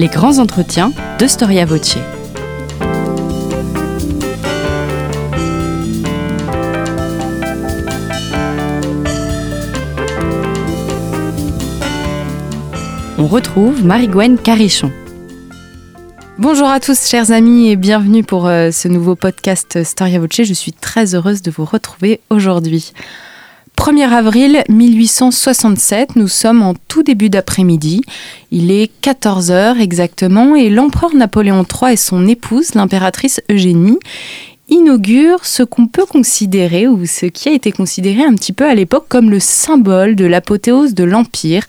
Les grands entretiens de Storia Voce. On retrouve Marie-Gwen Carichon. Bonjour à tous, chers amis, et bienvenue pour euh, ce nouveau podcast Storia Voce. Je suis très heureuse de vous retrouver aujourd'hui. 1er avril 1867, nous sommes en tout début d'après-midi. Il est 14h exactement et l'empereur Napoléon III et son épouse, l'impératrice Eugénie, inaugurent ce qu'on peut considérer, ou ce qui a été considéré un petit peu à l'époque comme le symbole de l'apothéose de l'Empire.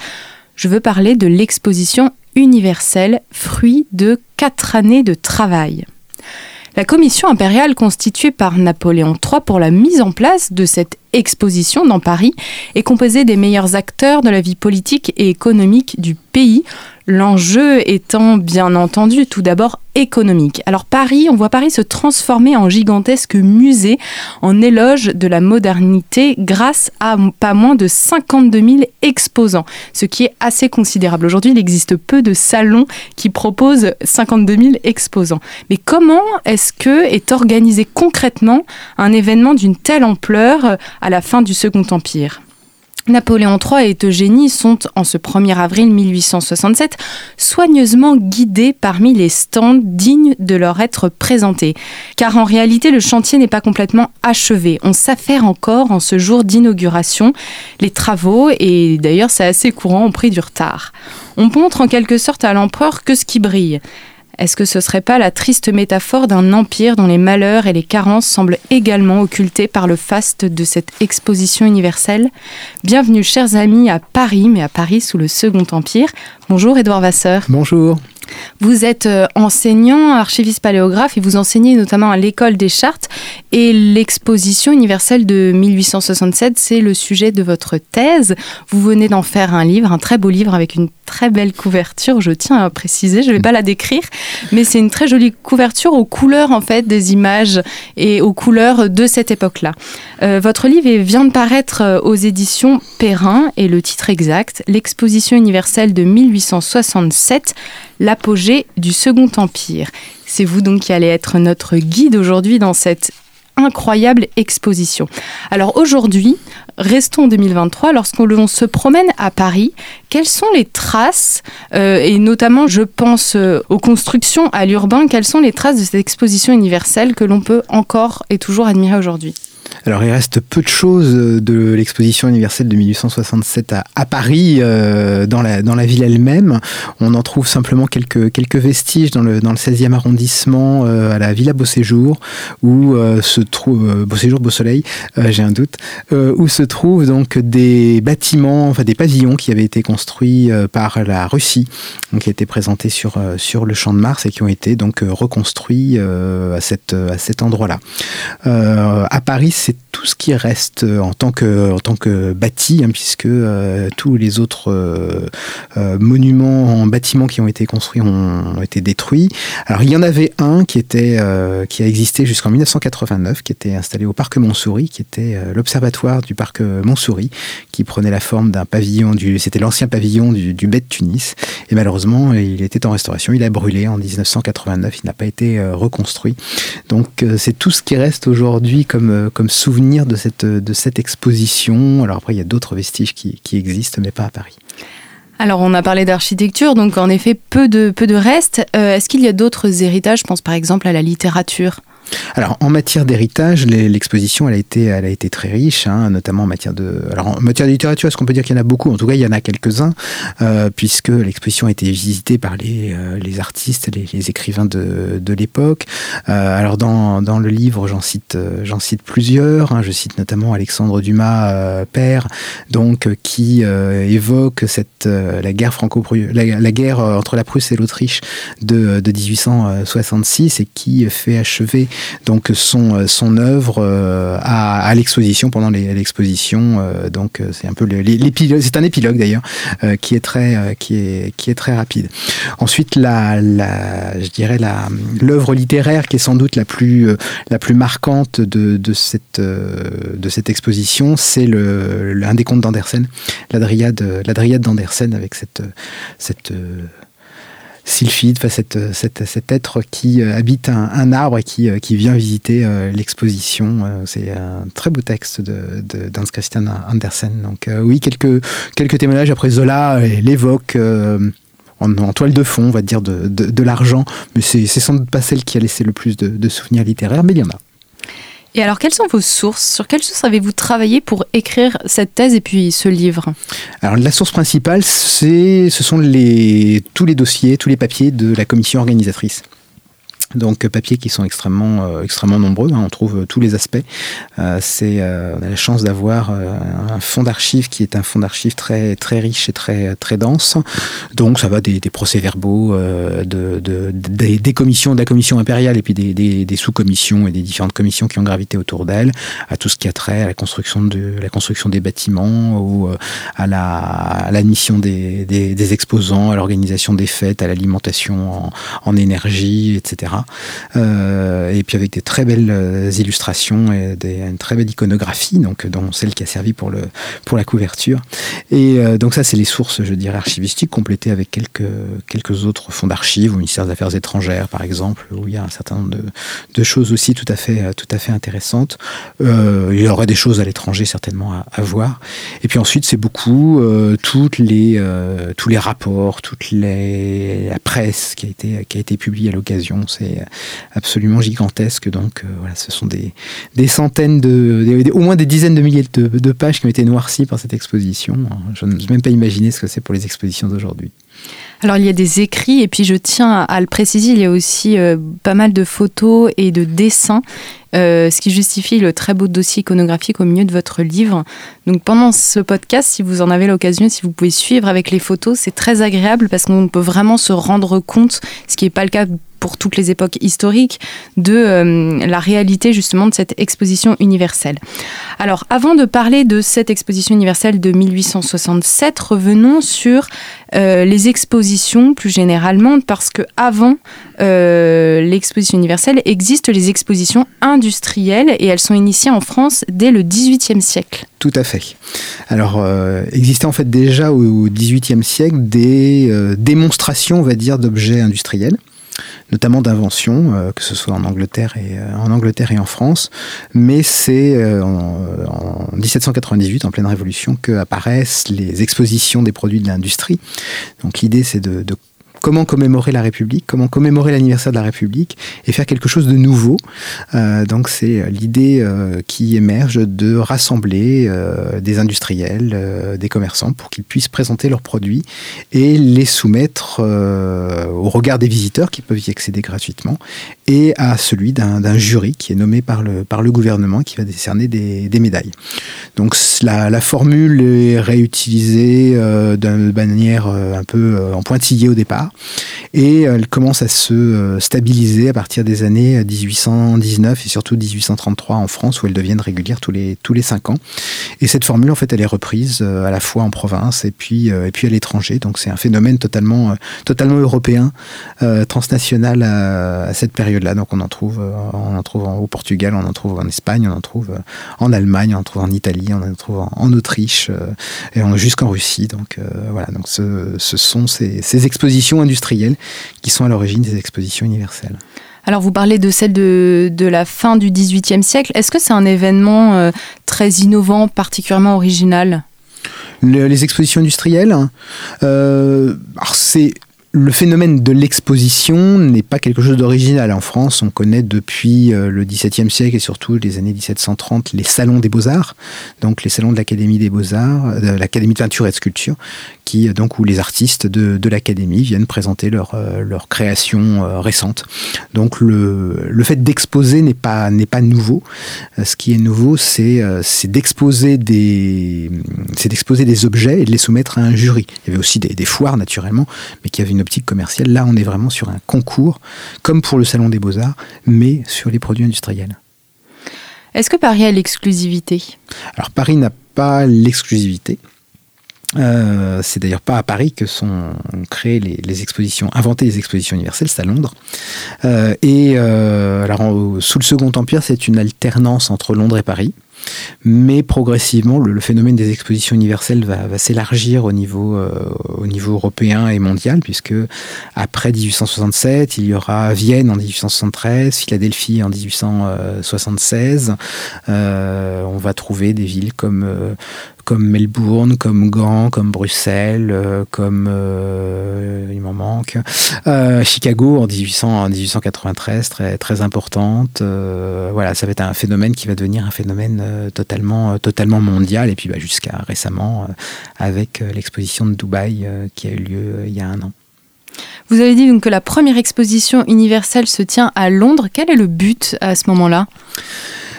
Je veux parler de l'exposition universelle, fruit de quatre années de travail. La commission impériale constituée par Napoléon III pour la mise en place de cette exposition dans Paris est composée des meilleurs acteurs de la vie politique et économique du pays, L'enjeu étant bien entendu tout d'abord économique. Alors Paris, on voit Paris se transformer en gigantesque musée en éloge de la modernité grâce à pas moins de 52 000 exposants, ce qui est assez considérable. Aujourd'hui, il existe peu de salons qui proposent 52 000 exposants. Mais comment est-ce que est organisé concrètement un événement d'une telle ampleur à la fin du Second Empire? Napoléon III et Eugénie sont, en ce 1er avril 1867, soigneusement guidés parmi les stands dignes de leur être présentés. Car en réalité, le chantier n'est pas complètement achevé. On s'affaire encore en ce jour d'inauguration. Les travaux, et d'ailleurs c'est assez courant, ont pris du retard. On montre en quelque sorte à l'empereur que ce qui brille. Est-ce que ce serait pas la triste métaphore d'un empire dont les malheurs et les carences semblent également occultés par le faste de cette exposition universelle? Bienvenue, chers amis, à Paris, mais à Paris sous le Second Empire. Bonjour, Édouard Vasseur. Bonjour. Vous êtes euh, enseignant, archiviste paléographe et vous enseignez notamment à l'école des chartes. Et l'exposition universelle de 1867, c'est le sujet de votre thèse. Vous venez d'en faire un livre, un très beau livre avec une très belle couverture, je tiens à préciser, je ne vais pas la décrire, mais c'est une très jolie couverture aux couleurs en fait des images et aux couleurs de cette époque-là. Euh, votre livre vient de paraître euh, aux éditions Perrin et le titre exact, L'exposition universelle de 1867, l'apogée du Second Empire. C'est vous donc qui allez être notre guide aujourd'hui dans cette incroyable exposition. Alors aujourd'hui, restons en 2023, lorsqu'on se promène à Paris, quelles sont les traces, euh, et notamment je pense euh, aux constructions à l'urbain, quelles sont les traces de cette exposition universelle que l'on peut encore et toujours admirer aujourd'hui? Alors il reste peu de choses euh, de l'exposition universelle de 1867 à, Paris, euh, dans, la, ville elle-même. On en trouve simplement quelques, vestiges dans le, dans le 16e arrondissement, euh, à la Villa Beauséjour, où se trouve Beauséjour, Beau Soleil, j'ai un doute, où se trouvent donc des bâtiments, enfin des pavillons qui avaient été construits par la Russie, qui étaient présentés sur, le champ de Mars et qui ont été donc reconstruits à, à cet endroit-là. à Paris, c'est tout ce qui reste en tant que, en tant que bâti, hein, puisque euh, tous les autres euh, euh, monuments en bâtiments qui ont été construits ont, été détruits. Alors il y en avait un qui était qui a existé jusqu'en 1989, qui était installé au parc Montsouris, qui était l'observatoire du parc Montsouris, qui prenait la forme d'un pavillon du, c'était l'ancien pavillon du, du de Tunis, et malheureusement il était en restauration, il a brûlé en 1989, il n'a pas été reconstruit. Donc c'est tout ce qui reste aujourd'hui comme souvenir de cette, de cette exposition. Alors après, il y a d'autres vestiges qui, qui existent, mais pas à Paris. Alors, on a parlé d'architecture, donc en effet, peu de, peu de restes. Euh, est-ce qu'il y a d'autres héritages? Je pense par exemple à la littérature. Alors en matière d'héritage, l'exposition elle a été elle a été très riche, hein, notamment en matière de alors en matière de littérature, est-ce qu'on peut dire qu'il y en a beaucoup? En tout cas, il y en a quelques-uns, euh, puisque l'exposition a été visitée par les, euh, les artistes, les, les, écrivains de, de l'époque. Euh, alors dans, dans le livre, j'en cite j'en cite plusieurs. Hein, je cite notamment Alexandre Dumas père, donc qui évoque cette la guerre franco la, la, guerre entre la Prusse et l'Autriche de, de 1866 et qui fait achever donc son son œuvre euh, à, l'exposition pendant l'exposition. Euh, donc c'est un peu l'épilogue, c'est un épilogue d'ailleurs qui est très qui est qui est très rapide. Ensuite la, la je dirais l'œuvre littéraire qui est sans doute la plus la plus marquante de, de cette de cette exposition, c'est l'un des contes d'Andersen, la Dryade la Dryade d'Andersen avec cette cette sylphide, cet, cet, être qui habite un, arbre et qui, qui vient visiter l'exposition. C'est un très beau texte de, d'Hans Christian Andersen. Donc oui, quelques, quelques témoignages. Après Zola l'évoque en, toile de fond, on va dire, de, de, l'argent. Mais c'est sans doute pas celle qui a laissé le plus de, de souvenirs littéraires, mais il y en a. Et alors, quelles sont vos sources? Sur quelles sources avez-vous travaillé pour écrire cette thèse et puis ce livre? Alors, la source principale, ce sont tous les dossiers, tous les papiers de la commission organisatrice. Donc papiers qui sont extrêmement euh, extrêmement nombreux, hein, on trouve euh, tous les aspects. Euh, c'est on a la chance d'avoir un fonds d'archives qui est un fonds d'archives très très riche et très très dense. Donc ça va des, procès-verbaux de, des, commissions de la commission impériale et puis des, des sous-commissions et des différentes commissions qui ont gravité autour d'elle, à tout ce qui a trait à la construction de la construction des bâtiments ou à la l'admission des, des, exposants, à l'organisation des fêtes, à l'alimentation en, en énergie, etc. Euh, et puis avec des très belles euh, illustrations et une très belle iconographie, donc dont celle qui a servi pour le pour la couverture. Et euh, donc ça, c'est les sources, je dirais, archivistiques complétées avec quelques quelques autres fonds d'archives, au ministère des Affaires étrangères, par exemple, où il y a un certain nombre de, de choses aussi tout à fait tout à fait intéressantes. il y aurait des choses à l'étranger certainement à, voir. Et puis ensuite, c'est beaucoup toutes les tous les rapports, toute les la presse qui a été qui a été publiée à l'occasion. C'est absolument gigantesque. Donc euh, voilà, ce sont des, des centaines de, au moins des dizaines de milliers de, pages qui ont été noircies par cette exposition. Je n'ose même pas imaginer ce que c'est pour les expositions d'aujourd'hui. Alors il y a des écrits et puis je tiens à le préciser, il y a aussi euh, pas mal de photos et de dessins, euh, ce qui justifie le très beau dossier iconographique au milieu de votre livre. Donc pendant ce podcast, si vous en avez l'occasion, si vous pouvez suivre avec les photos, c'est très agréable parce qu'on peut vraiment se rendre compte, ce qui n'est pas le cas pour toutes les époques historiques, de euh, la réalité justement de cette exposition universelle. Alors avant de parler de cette exposition universelle de 1867, revenons sur euh, les expositions plus généralement, parce que avant euh, l'exposition universelle existent les expositions industrielles et elles sont initiées en France dès le XVIIIe siècle. Tout à fait. Alors, existait en fait déjà au XVIIIe siècle des démonstrations, on va dire, d'objets industriels notamment d'invention, euh, que ce soit en Angleterre et euh, en Angleterre et en France. Mais c'est euh, en, 1798, en pleine Révolution, que apparaissent les expositions des produits de l'industrie. Donc l'idée, c'est de comment commémorer la République, comment commémorer l'anniversaire de la République et faire quelque chose de nouveau. Euh, donc c'est l'idée euh, qui émerge de rassembler euh, des industriels, des commerçants pour qu'ils puissent présenter leurs produits et les soumettre au regard des visiteurs qui peuvent y accéder gratuitement et à celui d'un jury qui est nommé par le, par le gouvernement qui va décerner des, des médailles. Donc la, la, formule est réutilisée d'une manière un peu en pointillé au départ et elle commence à se euh, stabiliser à partir des années 1819 et surtout 1833 en France où elles deviennent régulières tous les tous les cinq ans. Et cette formule en fait elle est reprise euh, à la fois en province et puis euh, et puis à l'étranger. Donc c'est un phénomène totalement totalement européen, transnational à, cette période-là. Donc on en trouve on en trouve au Portugal, on en trouve en Espagne, on en trouve en Allemagne, on en trouve en Italie, on en trouve en, Autriche et jusqu'en Russie. Donc voilà donc ce, ce sont ces, ces expositions industrielles qui sont à l'origine des expositions universelles. Alors vous parlez de celle de, de la fin du XVIIIe siècle. Est-ce que c'est un événement euh, très innovant, particulièrement original? Les expositions industrielles, euh, c'est le phénomène de l'exposition n'est pas quelque chose d'original. En France, on connaît depuis euh, le XVIIe siècle et surtout les années 1730 les salons des beaux-arts, donc les salons de l'Académie des beaux-arts, de l'Académie de peinture et de sculpture, qui, donc, où les artistes de, de l'Académie viennent présenter leur, euh, leur création euh, récente. Donc le, le fait d'exposer n'est pas, n'est pas nouveau. Ce qui est nouveau, c'est, c'est d'exposer des, c'est d'exposer des objets et de les soumettre à un jury. Il y avait aussi des, des foires, naturellement, mais qui avaient une optique commerciale. Là, on est vraiment sur un concours, comme pour le Salon des Beaux-Arts, mais sur les produits industriels. Est-ce que Paris a l'exclusivité? Alors Paris n'a pas l'exclusivité. Euh, c'est d'ailleurs pas à Paris que sont créées les, expositions, inventées les expositions universelles, c'est à Londres. Euh, et euh, alors sous le Second Empire, c'est une alternance entre Londres et Paris. Mais progressivement, le, phénomène des expositions universelles va, s'élargir au niveau, au niveau européen et mondial, puisque après 1867, il y aura Vienne en 1873, Philadelphie en 1876. on va trouver des villes comme comme Melbourne, comme Gand, comme Bruxelles, euh, comme euh, il m'en manque, euh, Chicago en, 1800, 1893, très très importante. voilà, ça va être un phénomène qui va devenir un phénomène totalement totalement mondial et puis bah, jusqu'à récemment avec l'exposition de Dubaï qui a eu lieu il y a un an. Vous avez dit donc que la première exposition universelle se tient à Londres. Quel est le but à ce moment-là?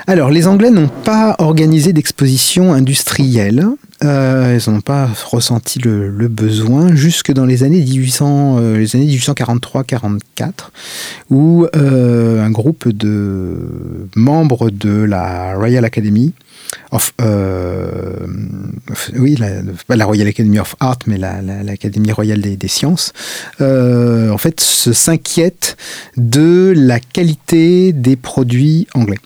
Alors, les Anglais n'ont pas organisé d'exposition industrielle. Euh, ils n'ont pas ressenti le, besoin jusque dans les années 1800, euh, 1843-44, où euh, un groupe de membres de la Royal Academy of, oui, la, la Royal Academy of Art, mais l'Académie royale des, sciences, en fait, s'inquiètent de la qualité des produits anglais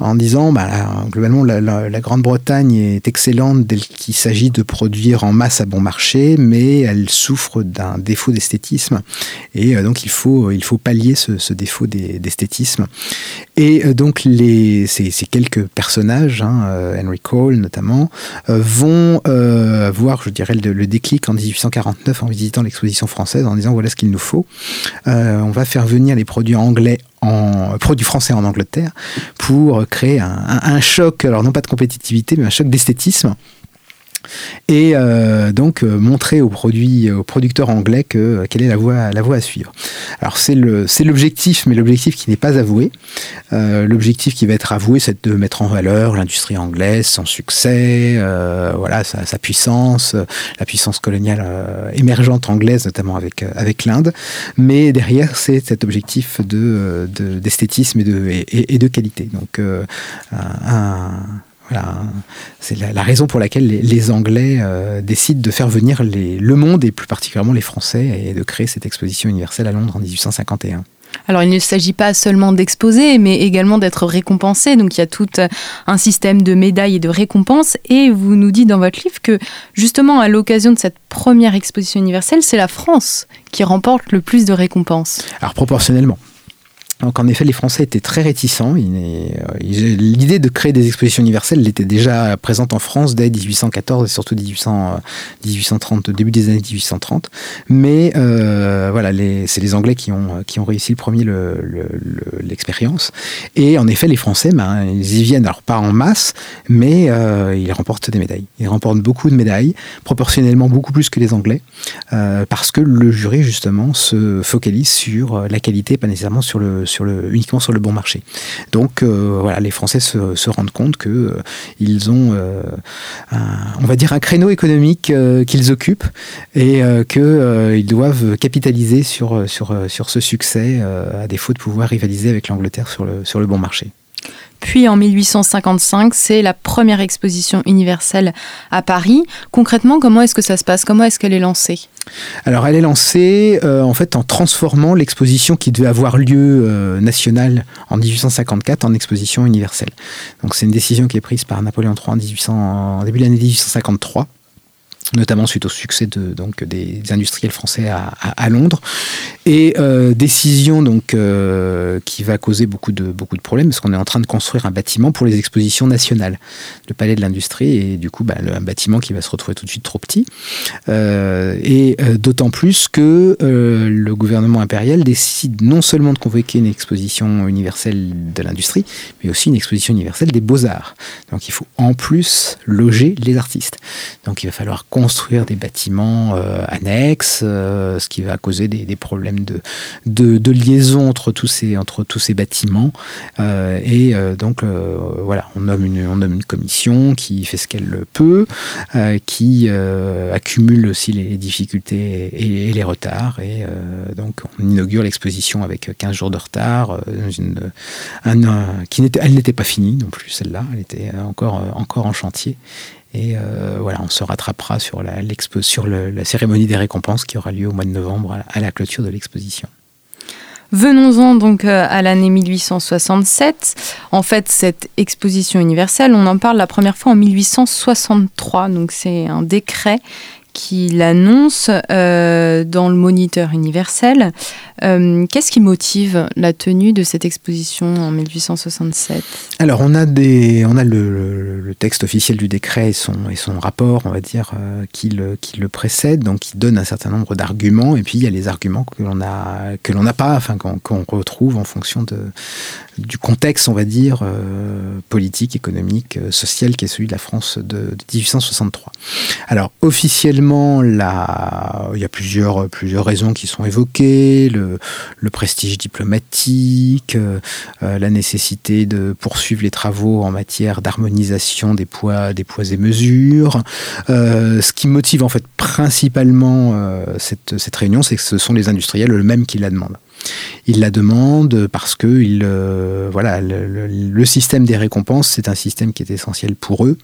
en disant bah, globalement la, Grande-Bretagne est excellente dès qu'il s'agit de produire en masse à bon marché, mais elle souffre d'un défaut d'esthétisme et euh, donc il faut, il faut pallier ce, défaut d'esthétisme. Et euh, donc les, ces, quelques personnages, hein, euh, Henry Cole notamment, vont voir, je dirais, le, déclic en 1849 en visitant l'exposition française en disant voilà ce qu'il nous faut. on va faire venir les produits anglais en produits français en Angleterre pour créer un, choc, alors non pas de compétitivité, mais un choc d'esthétisme et euh, donc euh, montrer aux produits, aux producteurs anglais euh, quelle est la voie, la voie à suivre. Alors c'est l'objectif, mais l'objectif qui n'est pas avoué. l'objectif qui va être avoué, c'est de mettre en valeur l'industrie anglaise, son succès, voilà sa, sa, puissance, la puissance coloniale émergente anglaise, notamment avec avec l'Inde. Mais derrière, c'est cet objectif de d'esthétisme et de et, et, de qualité. Donc un c'est la, raison pour laquelle les, Anglais euh, décident de faire venir le monde et plus particulièrement les Français et de créer cette exposition universelle à Londres en 1851. Alors il ne s'agit pas seulement d'exposer, mais également d'être récompensé. Donc il y a tout un système de médailles et de récompenses. Et vous nous dites dans votre livre que justement à l'occasion de cette première exposition universelle, c'est la France qui remporte le plus de récompenses. Alors proportionnellement. Donc en effet, les Français étaient très réticents. Euh, l'idée de créer des expositions universelles était déjà présente en France dès 1814 et surtout 1800, 1830, début des années 1830. Mais euh, voilà, c'est les Anglais qui ont, réussi le premier l'expérience. et en effet, les Français, ben, ils y viennent, alors pas en masse, mais euh, ils remportent des médailles. Ils remportent beaucoup de médailles, proportionnellement beaucoup plus que les Anglais, parce que le jury justement se focalise sur la qualité, pas nécessairement sur le uniquement sur le bon marché. Donc euh, voilà, les Français se, rendent compte que euh, ils ont, euh, on va dire, un créneau économique qu'ils occupent et qu'ils doivent capitaliser sur, ce succès à défaut de pouvoir rivaliser avec l'Angleterre sur le, sur le bon marché. Puis en 1855, c'est la première exposition universelle à Paris. Concrètement, comment est-ce que ça se passe? Comment est-ce qu'elle est lancée? Alors, elle est lancée euh, en fait en transformant l'exposition qui devait avoir lieu euh, nationale en 1854 en exposition universelle. Donc, c'est une décision qui est prise par Napoléon III en, 1800, en début de l'année 1853 notamment suite au succès de, donc, des industriels français à, Londres. Et euh, décision donc, euh, qui va causer beaucoup de, beaucoup de problèmes, parce qu'on est en train de construire un bâtiment pour les expositions nationales, le palais de l'industrie, et du coup, bah, un bâtiment qui va se retrouver tout de suite trop petit. Euh, et d'autant plus que le gouvernement impérial décide non seulement de convoquer une exposition universelle de l'industrie, mais aussi une exposition universelle des beaux-arts. Donc il faut en plus loger les artistes. Donc il va falloir construire des bâtiments euh, annexes, euh, ce qui va causer des, problèmes de, de, liaison entre tous ces, entre tous ces bâtiments. Euh, et donc, voilà, on nomme, une, on nomme une commission qui fait ce qu'elle peut, qui accumule aussi les difficultés et, les retards. Et donc, on inaugure l'exposition avec 15 jours de retard, qui n'était, elle n'était pas finie non plus, celle-là, elle était encore, encore en chantier. Et euh, voilà, on se rattrapera sur, la, sur la cérémonie des récompenses qui aura lieu au mois de novembre à la, clôture de l'exposition. Venons-en donc à l'année 1867. En fait, cette exposition universelle, on en parle la première fois en 1863. Donc c'est un décret qui l'annonce euh, dans le Moniteur universel. Euh, qu'est-ce qui motive la tenue de cette exposition en 1867 Alors, on a, des, on a le, texte officiel du décret et son, et son rapport, on va dire, euh, qui, le, qui le précède, donc qui donne un certain nombre d'arguments, et puis il y a les arguments que l'on n'a pas, enfin, qu'on retrouve en fonction de, du contexte, on va dire, politique, économique, social, qui est celui de la France de, de 1863. Alors, officiellement, il y a plusieurs, plusieurs raisons qui sont évoquées, le, prestige diplomatique, euh, euh, la nécessité de poursuivre les travaux en matière d'harmonisation des poids, des poids et mesures. Euh, ce qui motive en fait principalement cette, cette, réunion, c'est que ce sont les industriels eux-mêmes qui la demandent. Ils la demandent parce que il, voilà, le système des récompenses, c'est un système qui est essentiel pour eux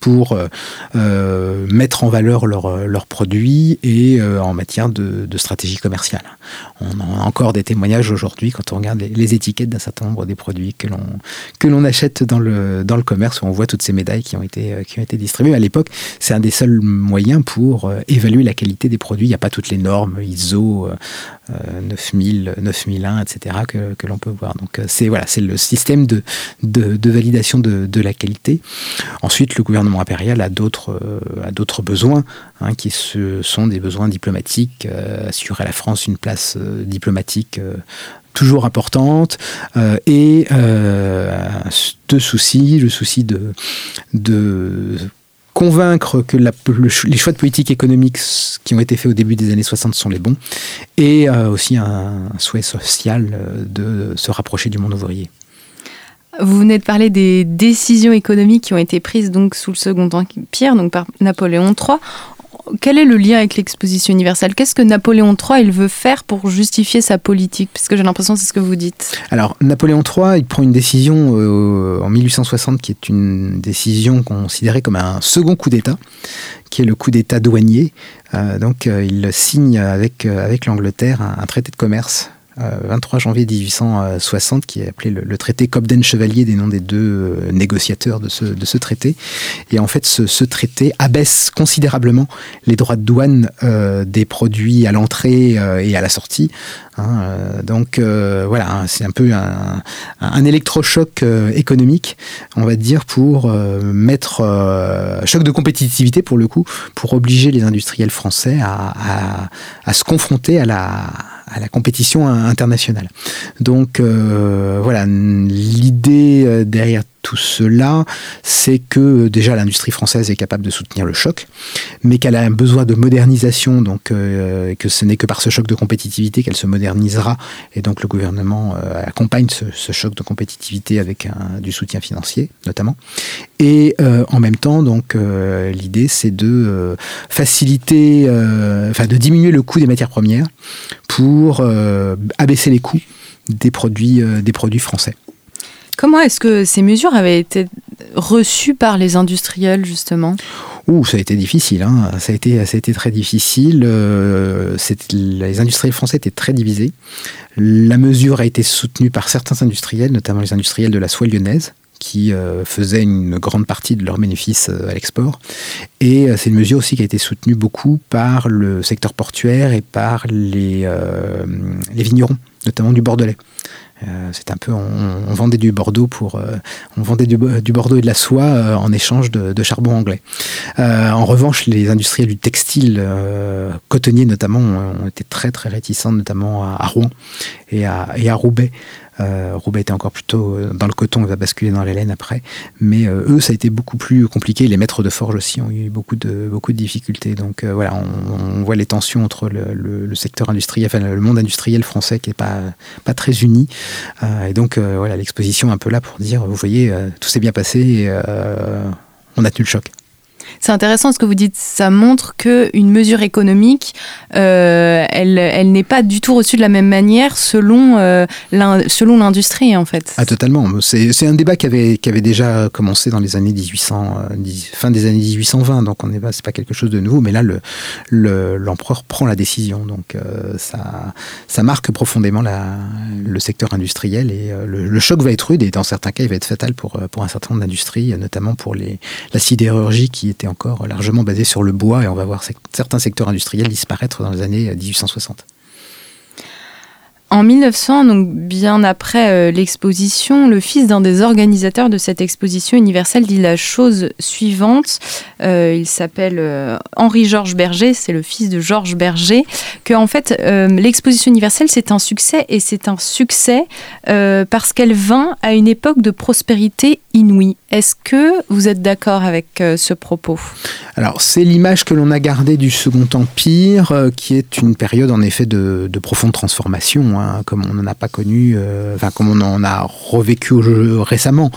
pour euh, euh, mettre en valeur leurs leur produits et euh, en matière de, stratégie commerciale. On a encore des témoignages aujourd'hui quand on regarde les, étiquettes d'un certain nombre des produits que l'on que l'on achète dans le dans le commerce où on voit toutes ces médailles qui ont été qui ont été distribuées. À l'époque, c'est un des seuls moyens pour évaluer la qualité des produits. Il n'y a pas toutes les normes ISO 9000, 9001, etc. que, que l'on peut voir. Donc c'est voilà, c'est le système de, de, de validation de, de la qualité. Ensuite, le gouvernement impérial a d'autres euh, besoins, hein, qui sont des besoins diplomatiques, euh, assurer à la France une place euh, diplomatique toujours importante, et deux soucis, le souci de, de convaincre que les choix de politique économique qui ont été faits au début des années 60 sont les bons, et aussi un souhait social de se rapprocher du monde ouvrier. Vous venez de parler des décisions économiques qui ont été prises donc sous le Second Empire, donc par Napoléon III. Quel est le lien avec l'exposition universelle? Qu'est-ce que Napoléon III veut faire pour justifier sa politique? Puisque j'ai l'impression que c'est ce que vous dites. Alors Napoléon III, il prend une décision euh, en 1860 qui est une décision considérée comme un second coup d'État, qui est le coup d'État douanier. Euh, donc euh, il signe avec, avec l'Angleterre un, traité de commerce 23 euh, janvier 1860, qui est appelé le, traité Cobden-Chevalier des noms des deux euh, négociateurs de ce, de ce traité. Et en fait, ce, traité abaisse considérablement les droits de douane euh, des produits à l'entrée et à la sortie. Hein, donc voilà, hein, c'est un peu un, un électrochoc économique, on va dire, pour mettre choc de compétitivité pour le coup, pour obliger les industriels français à, à, à se confronter à la à la compétition internationale. Donc euh, voilà, l'idée euh, derrière tout cela, c'est que déjà l'industrie française est capable de soutenir le choc, mais qu'elle a un besoin de modernisation, donc euh, que ce n'est que par ce choc de compétitivité qu'elle se modernisera, et donc le gouvernement euh, accompagne ce, choc de compétitivité avec du soutien financier notamment. Et euh, en même temps, donc l'idée c'est de faciliter, enfin de diminuer le coût des matières premières pour abaisser les coûts des produits français. Comment est-ce que ces mesures avaient été reçues par les industriels, justement? Ouh, ça a été difficile. Hein. Ça, a été, très difficile. Euh, les industriels français étaient très divisés. La mesure a été soutenue par certains industriels, notamment les industriels de la soie lyonnaise, qui euh, faisaient une grande partie de leurs bénéfices euh, à l'export. Et c'est une mesure aussi qui a été soutenue beaucoup par le secteur portuaire et par les vignerons, notamment du Bordelais. Euh, c'est un peu, on, vendait du Bordeaux pour, euh, on vendait du, Bordeaux et de la soie euh, en échange de, charbon anglais. en revanche, les industriels du textile, cotonnier notamment, ont, été très très réticents, notamment à, Rouen et et à Roubaix, euh, Roubaix était encore plutôt euh, dans le coton, il va basculer dans la laine après. Mais euh, eux, ça a été beaucoup plus compliqué. Les maîtres de forge aussi ont eu beaucoup de, beaucoup de difficultés. Donc voilà, on, voit les tensions entre le, secteur industriel, enfin le monde industriel français qui n'est pas, pas très uni. et donc voilà, l'exposition un peu là pour dire, vous voyez, tout s'est bien passé on a tenu le choc. C'est intéressant ce que vous dites. Ça montre qu'une mesure économique, euh, elle, elle n'est pas du tout reçue de la même manière selon, euh, selon l'industrie, en fait. Ah, totalement. C'est un débat qui avait, qui avait déjà commencé dans les années 1800, euh, fin des années 1820. Donc, on n'est pas, c'est pas quelque chose de nouveau. Mais là, l'empereur le, prend la décision. Donc, ça, ça marque profondément le secteur industriel et le, choc va être rude et dans certains cas, il va être fatal pour, pour un certain nombre d'industries, notamment pour les, la sidérurgie qui était encore largement basée sur le bois et on va voir certains secteurs industriels disparaître dans les années 1860. En 1900, donc bien après euh, l'exposition, le fils d'un des organisateurs de cette exposition universelle dit la chose suivante. Euh, il s'appelle euh, Henri-Georges Berger, c'est le fils de Georges Berger, que fait l'exposition universelle c'est un succès et c'est un succès parce qu'elle vint à une époque de prospérité inouïe. Est-ce que vous êtes d'accord avec ce propos? Alors c'est l'image que l'on a gardée du Second Empire, qui est une période en effet de, de profonde transformation Hein, comme on n'en a pas connu, euh, comme on en a revécu récemment.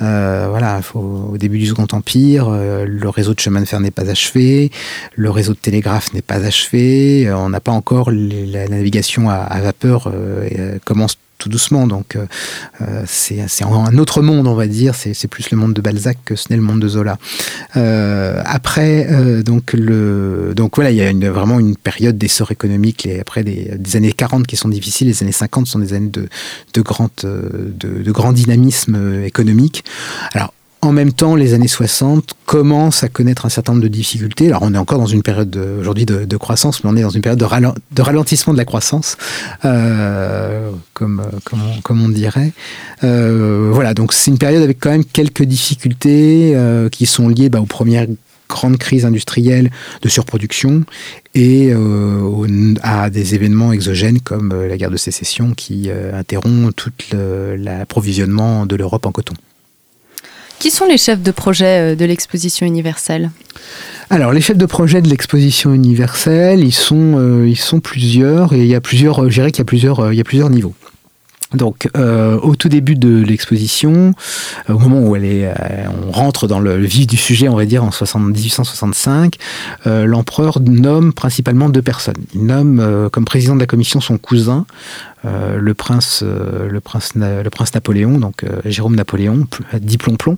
Euh, voilà, au début du Second Empire, euh, le réseau de chemin de fer n'est pas achevé, le réseau de télégraphe n'est pas achevé, on n'a pas encore la navigation à, à vapeur commence tout doucement. Donc euh, euh, c'est un autre monde, on va dire. C'est plus le monde de Balzac que ce n'est le monde de Zola. Euh, après, donc, le, donc voilà, il y a vraiment une période d'essor économique. Et après des, années 40 qui sont difficiles, les années 50 sont des années de, de, grande, de, de grand dynamisme économique. Alors en même temps, les années 60 commencent à connaître un certain nombre de difficultés. Alors, on est encore dans une période aujourd'hui de, croissance, mais on est dans une période de, ralentissement de la croissance, euh, comme, on, dirait. Euh, voilà, donc c'est une période avec quand même quelques difficultés euh, qui sont liées bah, aux premières grandes crises industrielles de surproduction et à des événements exogènes comme la guerre de sécession qui interrompt tout l'approvisionnement de l'Europe en coton. Qui sont les chefs de projet euh, de l'exposition universelle alors, les chefs de projet de l'exposition universelle, ils sont, euh, ils sont plusieurs, et il y a plusieurs, je dirais qu'il y a plusieurs, y a plusieurs niveaux. Donc, euh, au tout début de l'exposition, au moment où elle est, on rentre dans le, vif du sujet, on va dire en 1865, l'empereur nomme principalement deux personnes. Il nomme comme président de la commission son cousin, euh, le prince, euh, le prince, le prince Napoléon, donc euh, Jérôme Napoléon, dit Plomplon,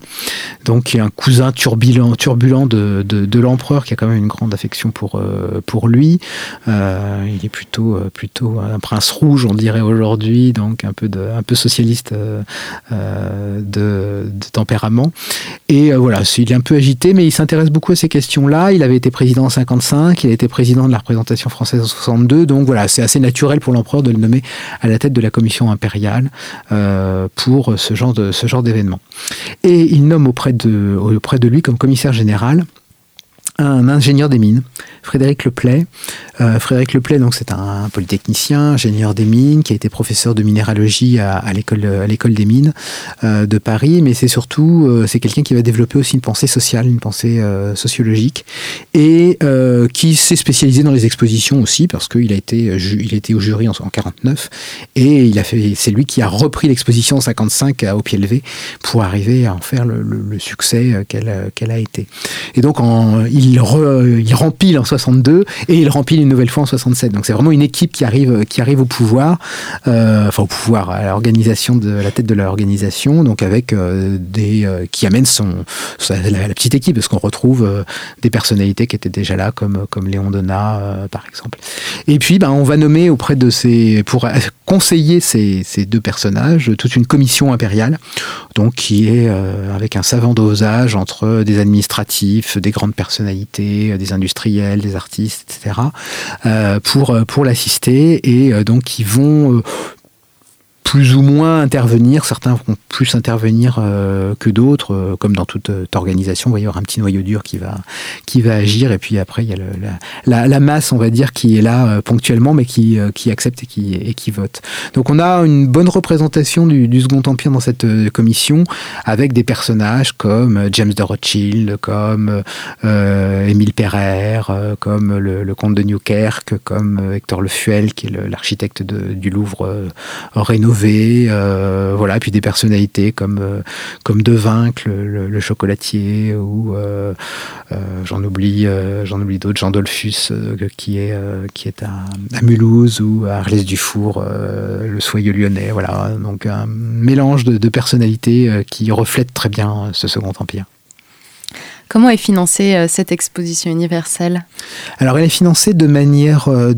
donc un cousin turbulent, turbulent de, de, l'empereur qui a quand même une grande affection pour pour lui. il est plutôt plutôt un prince rouge, on dirait aujourd'hui, donc un peu de, un peu socialiste de, de, tempérament. Et voilà, il est un peu agité, mais il s'intéresse beaucoup à ces questions-là. Il avait été président en 55, il a été président de la représentation française en 62, donc voilà, c'est assez naturel pour l'empereur de le nommer à la tête de la commission impériale euh, pour ce genre de ce genre d'événement. Et il nomme auprès de, auprès de lui comme commissaire général un ingénieur des mines, Frédéric Leplay. Euh, Frédéric Leplay, donc c'est un, polytechnicien, ingénieur des mines, qui a été professeur de minéralogie à, à l'école à l'école des mines euh, de Paris, mais c'est surtout euh, c'est quelqu'un qui va développer aussi une pensée sociale, une pensée euh, sociologique, et qui s'est spécialisé dans les expositions aussi parce qu'il a été il été au jury en, en 49 et il a fait c'est lui qui a repris l'exposition en 55 au pied levé pour arriver à en faire le, succès qu'elle qu'elle a été. Et donc en, il il, il rempile en 62 et il rempile une nouvelle fois en 67. Donc c'est vraiment une équipe qui arrive, qui arrive au pouvoir, euh, enfin au pouvoir, à l'organisation de la tête de l'organisation, donc avec euh, des euh, qui amène son la, petite équipe, parce qu'on retrouve des personnalités qui étaient déjà là, comme comme Léon Donat par exemple. Et puis ben on va nommer auprès de ces pour conseiller ces, ces deux personnages toute une commission impériale, donc qui est avec un savant dosage entre des administratifs, des grandes personnalités euh, des industriels, des artistes, etc., euh, pour, euh, pour l'assister et donc ils vont plus ou moins intervenir. Certains vont plus intervenir euh, que d'autres, euh, comme dans toute, euh, organisation. il va y avoir un petit noyau dur qui va, qui va agir. Et puis après, il y a le, la, la, masse, on va dire, qui est là ponctuellement, mais qui, qui accepte et qui, et qui vote. Donc on a une bonne représentation du, du Second Empire dans cette commission, avec des personnages comme James de Rothschild, comme Émile Perrer, comme le, le, comte de Newkerque, comme Hector Le Fuel, qui est l'architecte du Louvre rénové brevets, voilà, et puis des personnalités comme comme De le, chocolatier, ou j'en oublie, j'en oublie d'autres, Jean Dolphus qui est à, Mulhouse ou à Arles Dufour, le soyeux lyonnais, voilà, donc un mélange de, de personnalités qui reflètent très bien ce Second Empire. Comment est financée euh, cette exposition universelle? Alors elle est financée de manière, euh,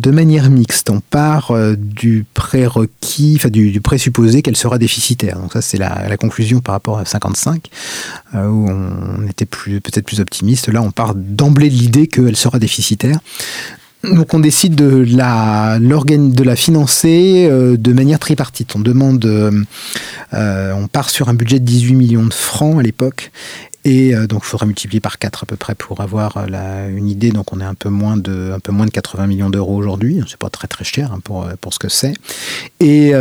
mixte. On part euh, du prérequis, enfin du, présupposé qu'elle sera déficitaire. Donc ça c'est la, conclusion par rapport à 55, où on était peut-être plus optimiste. Là on part d'emblée de l'idée qu'elle sera déficitaire. Donc on décide de la, de la financer de manière tripartite. On demande, on part sur un budget de 18 millions de francs à l'époque et euh, donc, il faudra multiplier par 4 à peu près pour avoir euh, une idée. Donc, on est un peu moins de, un peu moins de 80 millions d'euros aujourd'hui. C'est pas très très cher hein, pour, euh, pour ce que c'est. Et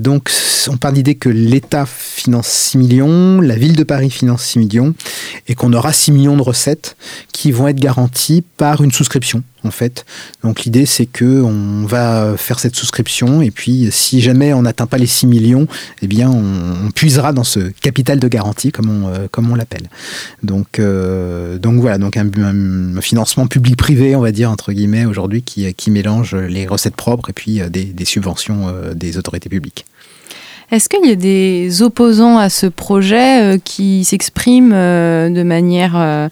donc, on part l'idée que l'État finance 6 millions, la ville de Paris finance 6 millions, et qu'on aura 6 millions de recettes qui vont être garanties par une souscription en fait. Donc l'idée c'est que on va faire cette souscription et puis si jamais on n'atteint pas les 6 millions, eh bien on, puisera dans ce capital de garantie comme on, comme on l'appelle. Donc, euh, donc voilà, donc un, financement public-privé, on va dire entre guillemets aujourd'hui qui, qui mélange les recettes propres et puis euh, des, des subventions des autorités publiques. Est-ce qu'il y a des opposants à ce projet euh, qui s'expriment euh, de manière euh,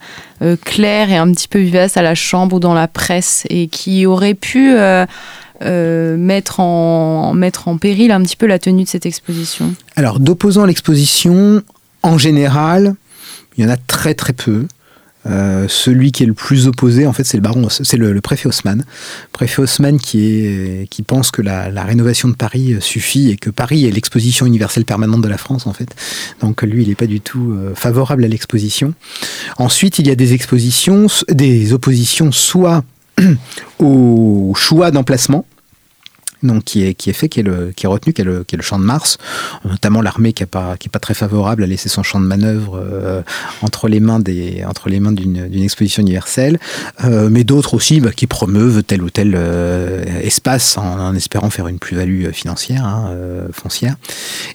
claire et un petit peu vivace à la Chambre ou dans la presse et qui auraient pu mettre, en, mettre en péril un petit peu la tenue de cette exposition? Alors, d'opposants à l'exposition, en général, il y en a très très peu. Euh, celui qui est le plus opposé, en fait, c'est le baron, c'est le, préfet Haussmann. Préfet Haussmann qui, est, qui pense que la, rénovation de Paris suffit et que Paris est l'exposition universelle permanente de la France, en fait. Donc lui, il n'est pas du tout euh, favorable à l'exposition. Ensuite, il y a des expositions, des oppositions soit au choix d'emplacement, donc qui est, qui est fait, qui est, le, qui est retenu, qui est, le, qui est le champ de Mars, notamment l'armée qui n'est pas, pas très favorable à laisser son champ de manœuvre euh, entre les mains des, entre les mains d'une, exposition universelle, euh, mais d'autres aussi bah, qui promeuvent tel ou tel euh, espace en, espérant faire une plus-value financière, hein, foncière.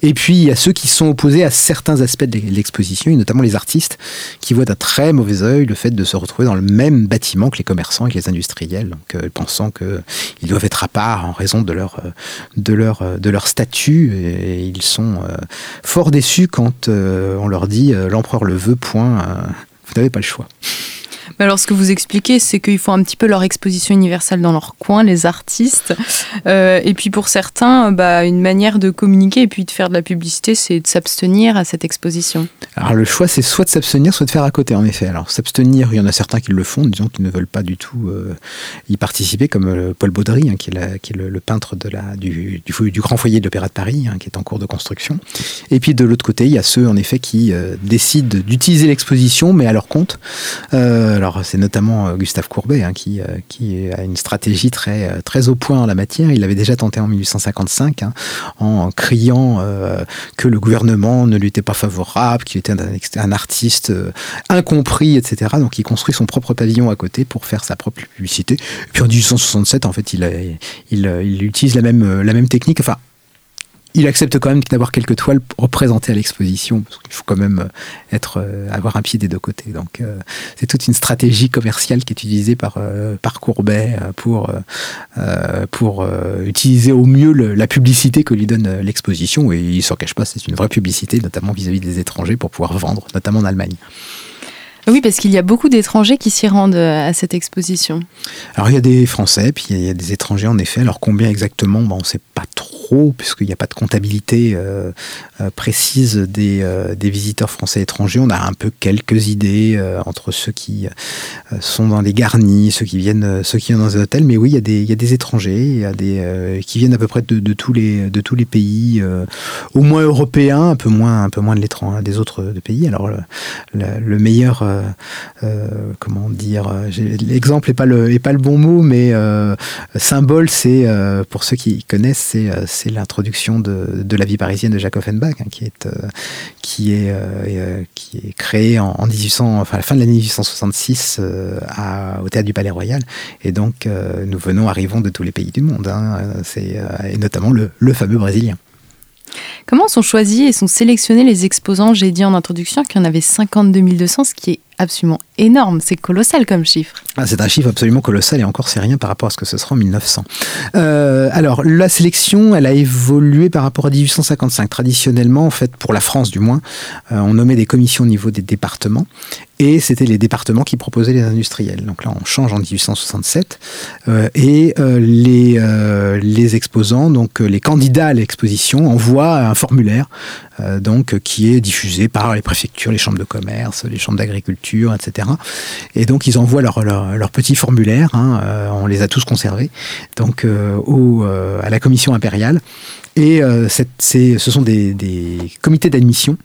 Et puis il y a ceux qui sont opposés à certains aspects de l'exposition, et notamment les artistes, qui voient d'un très mauvais œil le fait de se retrouver dans le même bâtiment que les commerçants et que les industriels, donc pensant qu'ils doivent être à part en raison de leur, euh, de leur, euh, de leur statut et ils sont euh, fort déçus quand on leur dit l'empereur le veut, point, vous n'avez pas le choix. Alors, ce que vous expliquez, c'est qu'ils font un petit peu leur exposition universelle dans leur coin, les artistes. Euh, et puis pour certains, bah, une manière de communiquer et puis de faire de la publicité, c'est de s'abstenir à cette exposition. Alors le choix, c'est soit de s'abstenir, soit de faire à côté, en effet. Alors s'abstenir, il y en a certains qui le font, disons qu'ils ne veulent pas du tout euh, y participer, comme euh, Paul Baudry, hein, qui est, le, peintre du, grand foyer de l'Opéra de Paris, hein, qui est en cours de construction. Et puis de l'autre côté, il y a ceux, en effet, qui décident d'utiliser l'exposition, mais à leur compte. Alors c'est notamment Gustave Courbet, hein, qui, qui a une stratégie très, très au point en la matière. Il l'avait déjà tenté en 1855, en criant que le gouvernement ne lui était pas favorable, qu'il était un, artiste euh, incompris, etc. Donc il construit son propre pavillon à côté pour faire sa propre publicité. Puis en 1867, en fait, il, il, utilise la même, la même technique. Enfin, il accepte quand même d'avoir quelques toiles représentées à l'exposition, parce qu'il faut quand même euh, être, euh, avoir un pied des deux côtés. Donc c'est toute une stratégie commerciale qui est utilisée par, par Courbet pour, pour utiliser au mieux la publicité que lui donne l'exposition. Et il s'en cache pas, c'est une vraie publicité, notamment vis-à-vis des étrangers, pour pouvoir vendre, notamment en Allemagne. Oui, parce qu'il y a beaucoup d'étrangers qui s'y rendent à cette exposition. Alors il y a des Français, puis il y a des étrangers en effet. Alors combien exactement? Ben, On ne sait pas trop puisqu'il n'y a pas de comptabilité euh, euh, précise des, euh, des, visiteurs français étrangers. On a un peu quelques idées entre ceux qui sont dans les garnis, ceux qui viennent, ceux qui viennent dans les hôtels. Mais oui, il y a des, il y a des étrangers, il y a des qui viennent à peu près de, de tous les de tous les pays, au moins européens, un peu moins un peu moins de l'étranger, des autres pays. Alors le, meilleur, comment dire, l'exemple n'est pas le est pas le bon mot, mais symbole, c'est pour ceux qui connaissent, c'est l'introduction de, la vie parisienne de Jacques Offenbach, hein, qui est, euh, qui est, euh, euh, qui est créé en, 1800, enfin, à la fin de l'année 1866 au théâtre du Palais Royal. Et donc, nous venons, arrivons de tous les pays du monde, hein, c'est, et notamment le, le fameux brésilien. Comment sont choisis et sont sélectionnés les exposants? J'ai dit en introduction qu'il y en avait 52 200, ce qui est absolument énorme. C'est colossal comme chiffre. Ah, c'est un chiffre absolument colossal et encore c'est rien par rapport à ce que ce sera en 1900. Euh, alors la sélection, elle a évolué par rapport à 1855. Traditionnellement, en fait, pour la France du moins, euh, on nommait des commissions au niveau des départements et c'était les départements qui proposaient les industriels. Donc là, on change en 1867 euh, et les, les exposants, donc les candidats à l'exposition, envoient un formulaire donc qui est diffusé par les préfectures, les chambres de commerce, les chambres d'agriculture, etc. Et donc ils envoient leur, leur, petit formulaire, hein, on les a tous conservés, donc à la commission impériale. Et ce sont des comités d'admission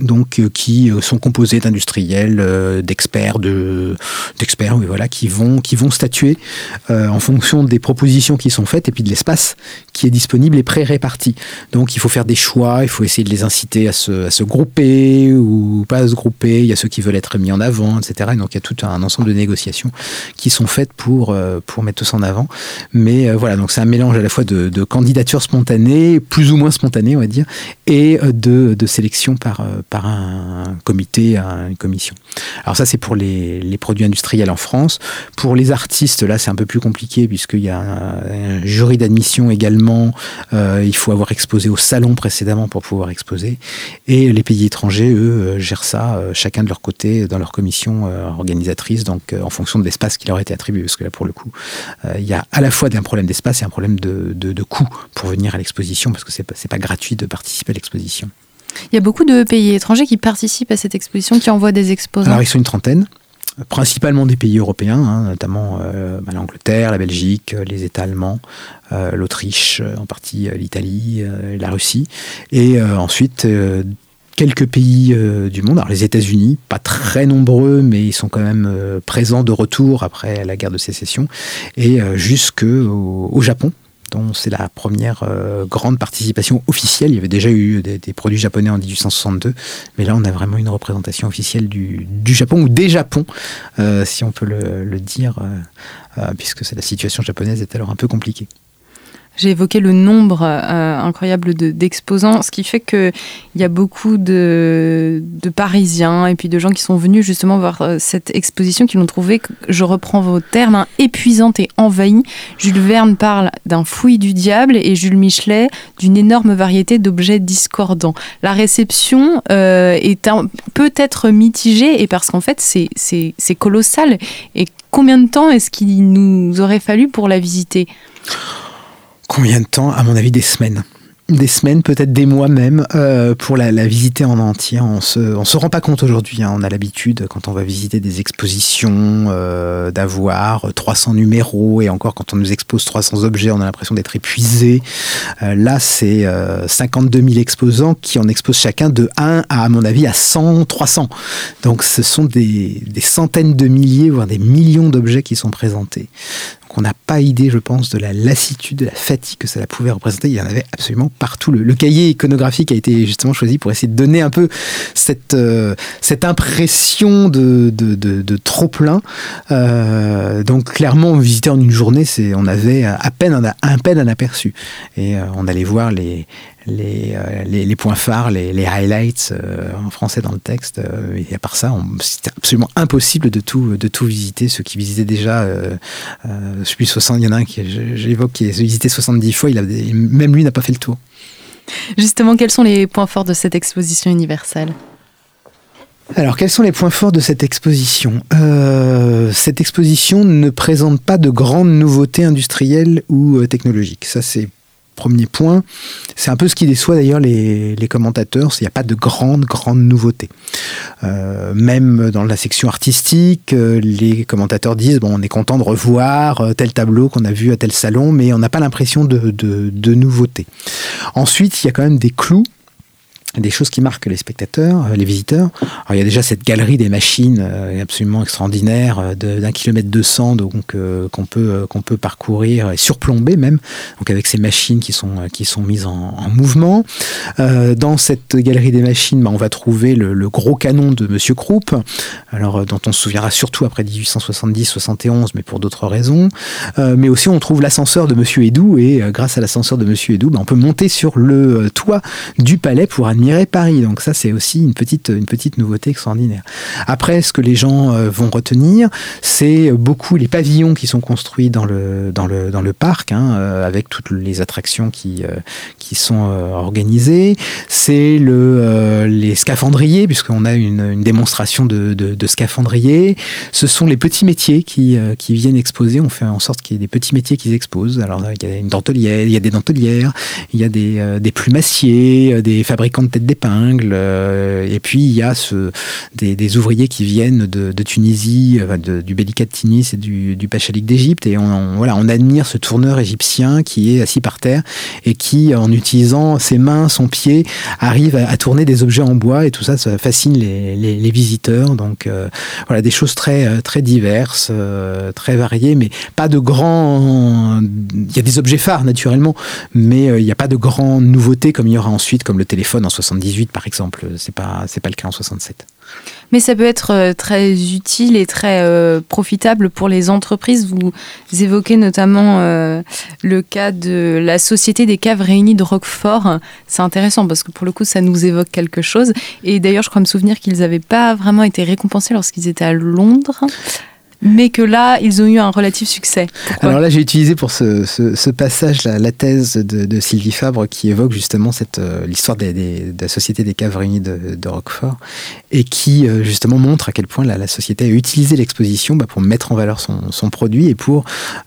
donc euh, qui euh, sont composés d'industriels, euh, d'experts, de d'experts, oui, voilà, qui vont qui vont statuer en fonction des propositions qui sont faites et puis de l'espace qui est disponible et pré-réparti. Donc il faut faire des choix, il faut essayer de les inciter à se, à se grouper ou pas à se grouper. Il y a ceux qui veulent être mis en avant, etc. Et donc il y a tout un ensemble de négociations qui sont faites pour pour mettre tout ça en avant. Mais voilà, donc c'est un mélange à la fois de, de candidatures spontanées, plus ou moins spontanées, on va dire, et de, de sélection par par un, comité, une commission. Alors ça, c'est pour les, produits industriels en France. Pour les artistes, là, c'est un peu plus compliqué puisqu'il y a un, jury d'admission également. Euh, il faut avoir exposé au salon précédemment pour pouvoir exposer. Et les pays étrangers, eux, euh, gèrent ça euh, chacun de leur côté dans leur commission organisatrice, donc en fonction de l'espace qui leur a été attribué. Parce que là, pour le coup, il y a à la fois un problème d'espace et un problème de, coût pour venir à l'exposition parce que c'est pas, pas gratuit de participer à l'exposition. Il y a beaucoup de pays étrangers qui participent à cette exposition, qui envoient des exposants. Alors, ils sont une trentaine principalement des pays européens, hein, notamment euh, bah, l'Angleterre, la Belgique, euh, les États allemands, euh, l'Autriche, en partie l'Italie, la Russie, et ensuite quelques pays du monde. Alors les États-Unis, pas très nombreux, mais ils sont quand même présents de retour après la guerre de sécession, et jusque au Japon c'est la première euh, grande participation officielle. Il y avait déjà eu des, produits japonais en 1862, mais là on a vraiment une représentation officielle du, Japon ou des Japons, euh, si on peut le, dire, euh, puisque la situation japonaise est alors un peu compliquée. J'ai évoqué le nombre euh, incroyable d'exposants, ce qui fait qu'il y a beaucoup de, Parisiens et puis de gens qui sont venus justement voir euh, cette exposition, qui l'ont trouvé, je reprends vos termes, hein, épuisante et envahie. Jules Verne parle d'un fouillis du diable et Jules Michelet d'une énorme variété d'objets discordants. La réception euh, est peut-être mitigée et parce qu'en fait c'est colossal. Et combien de temps est-ce qu'il nous aurait fallu pour la visiter? Combien de temps À mon avis, des semaines des semaines, peut-être des mois même, euh, pour la, visiter en entier. On se, se rend pas compte aujourd'hui. Hein. On a l'habitude, quand on va visiter des expositions, euh, d'avoir 300 numéros et encore quand on nous expose 300 objets, on a l'impression d'être épuisé. Euh, là, c'est 52 000 exposants qui en exposent chacun de 1 à, à mon avis, à 100, 300. Donc, ce sont des centaines de milliers, voire des millions d'objets qui sont présentés qu'on n'a pas idée, je pense, de la lassitude, de la fatigue que ça pouvait représenter. Il y en avait absolument partout. Le, cahier iconographique a été justement choisi pour essayer de donner un peu cette, euh, cette impression de, de, trop plein. Euh, donc clairement, on visitait en une journée, c'est, on avait à peine un, un peine un aperçu. Et euh, on allait voir les, euh, les, les, points phares, les, les highlights euh, en français dans le texte. Euh, et à part ça, c'était absolument impossible de tout, de tout visiter. Ceux qui visitaient déjà, je suis 60, il y en a un qui, j'évoque, qui a visité 70 fois, il a, même lui n'a pas fait le tour. Justement, quels sont les points forts de cette exposition universelle? Alors, quels sont les points forts de cette exposition? Cette exposition ne présente pas de grandes nouveautés industrielles ou technologiques. Ça, c'est Premier point, c'est un peu ce qui déçoit d'ailleurs les, commentateurs, il n'y a pas de grande, grande nouveauté. Euh, même dans la section artistique, euh, les commentateurs disent, bon, on est content de revoir euh, tel tableau qu'on a vu à tel salon, mais on n'a pas l'impression de, de, nouveauté. Ensuite, il y a quand même des clous des choses qui marquent les spectateurs, euh, les visiteurs. Alors, il y a déjà cette galerie des machines euh, absolument extraordinaire euh, d'un kilomètre 200 donc qu'on peut qu'on peut parcourir et surplomber même donc avec ces machines qui sont qui sont mises en, mouvement. dans cette galerie des machines, bah, on va trouver le, gros canon de Monsieur Krupp, alors dont on se souviendra surtout après 1870-71, mais pour d'autres raisons. mais aussi on trouve l'ascenseur de Monsieur Edou et grâce à l'ascenseur de Monsieur Edou, bah, on peut monter sur le toit du palais pour Paris. Donc ça, c'est aussi une petite, une petite nouveauté extraordinaire. Après, ce que les gens euh, vont retenir, c'est beaucoup les pavillons qui sont construits dans le, dans le, dans le parc, hein, euh, avec toutes les attractions qui, euh, qui sont organisées. C'est le, les scaphandriers, puisqu'on a une, démonstration de, de, de, scaphandriers. Ce sont les petits métiers qui, qui viennent exposer. On fait en sorte qu'il y ait des petits métiers qui exposent. Alors, il y a une dentelière, il y a des dentelières, il y a des, des plumassiers, des fabricants de têtes d'épingle. Euh, et puis il y a ce, des, ouvriers qui viennent de, Tunisie, du Bélicat de Tunis et du, du Pachalik d'Égypte. Et on, voilà, on admire ce tourneur égyptien qui est assis par terre et qui, en utilisant ses mains, son pied, arrive à, tourner des objets en bois. Et tout ça, ça fascine les, visiteurs. Donc euh, voilà, des choses très, euh, très diverses, très variées, mais pas de grands. Il y a des objets phares naturellement, mais il n'y a pas de grandes nouveautés comme il y aura ensuite, comme le téléphone en 78 par exemple. C'est pas c'est pas le cas en 67. Mais ça peut être euh, très utile et très euh, profitable pour les entreprises. Vous évoquez notamment euh, le cas de la Société des caves réunies de Roquefort. C'est intéressant parce que pour le coup, ça nous évoque quelque chose. Et d'ailleurs, je crois me souvenir qu'ils n'avaient pas vraiment été récompensés lorsqu'ils étaient à Londres mais que là, ils ont eu un relatif succès. Alors là, j'ai utilisé pour ce, passage la, thèse de, Sylvie Fabre qui évoque justement cette euh, l'histoire des, de la Société des caves réunies de, de, Roquefort et qui euh, justement montre à quel point la, société a utilisé l'exposition bah, pour mettre en valeur son, produit et pour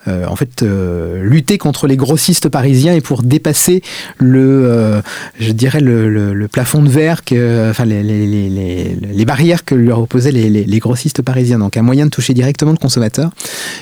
euh, en fait lutter contre les grossistes parisiens et pour dépasser le, je dirais le, plafond de verre, que, enfin les, les, barrières que leur opposaient les, grossistes parisiens. Donc un moyen de toucher directement le consommateur